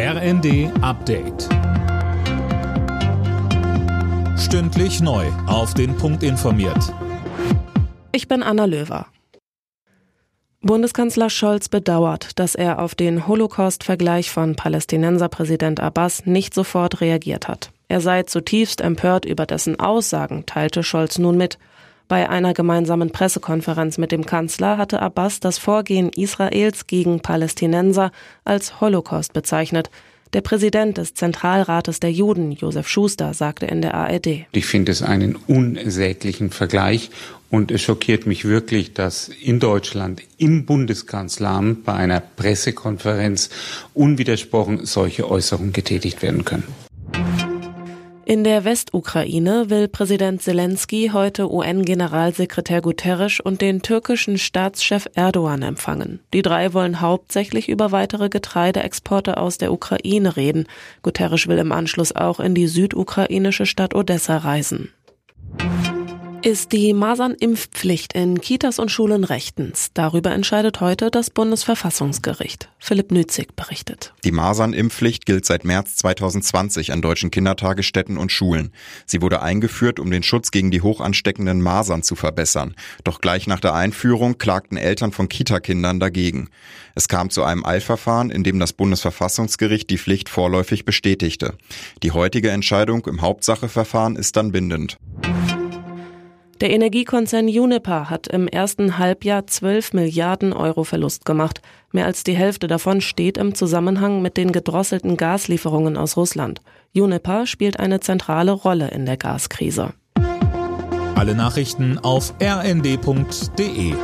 RND Update. Stündlich neu. Auf den Punkt informiert. Ich bin Anna Löwer. Bundeskanzler Scholz bedauert, dass er auf den Holocaust-Vergleich von Palästinenserpräsident Abbas nicht sofort reagiert hat. Er sei zutiefst empört über dessen Aussagen, teilte Scholz nun mit. Bei einer gemeinsamen Pressekonferenz mit dem Kanzler hatte Abbas das Vorgehen Israels gegen Palästinenser als Holocaust bezeichnet. Der Präsident des Zentralrates der Juden, Josef Schuster, sagte in der ARD. Ich finde es einen unsäglichen Vergleich und es schockiert mich wirklich, dass in Deutschland im Bundeskanzleramt bei einer Pressekonferenz unwidersprochen solche Äußerungen getätigt werden können. In der Westukraine will Präsident Zelensky heute UN-Generalsekretär Guterres und den türkischen Staatschef Erdogan empfangen. Die drei wollen hauptsächlich über weitere Getreideexporte aus der Ukraine reden. Guterres will im Anschluss auch in die südukrainische Stadt Odessa reisen. Ist die Masernimpfpflicht in Kitas und Schulen rechtens? Darüber entscheidet heute das Bundesverfassungsgericht. Philipp Nützig berichtet. Die Masernimpfpflicht gilt seit März 2020 an deutschen Kindertagesstätten und Schulen. Sie wurde eingeführt, um den Schutz gegen die hochansteckenden Masern zu verbessern. Doch gleich nach der Einführung klagten Eltern von Kitakindern dagegen. Es kam zu einem Eilverfahren, in dem das Bundesverfassungsgericht die Pflicht vorläufig bestätigte. Die heutige Entscheidung im Hauptsacheverfahren ist dann bindend. Der Energiekonzern Uniper hat im ersten Halbjahr 12 Milliarden Euro Verlust gemacht. Mehr als die Hälfte davon steht im Zusammenhang mit den gedrosselten Gaslieferungen aus Russland. Uniper spielt eine zentrale Rolle in der Gaskrise. Alle Nachrichten auf rnd.de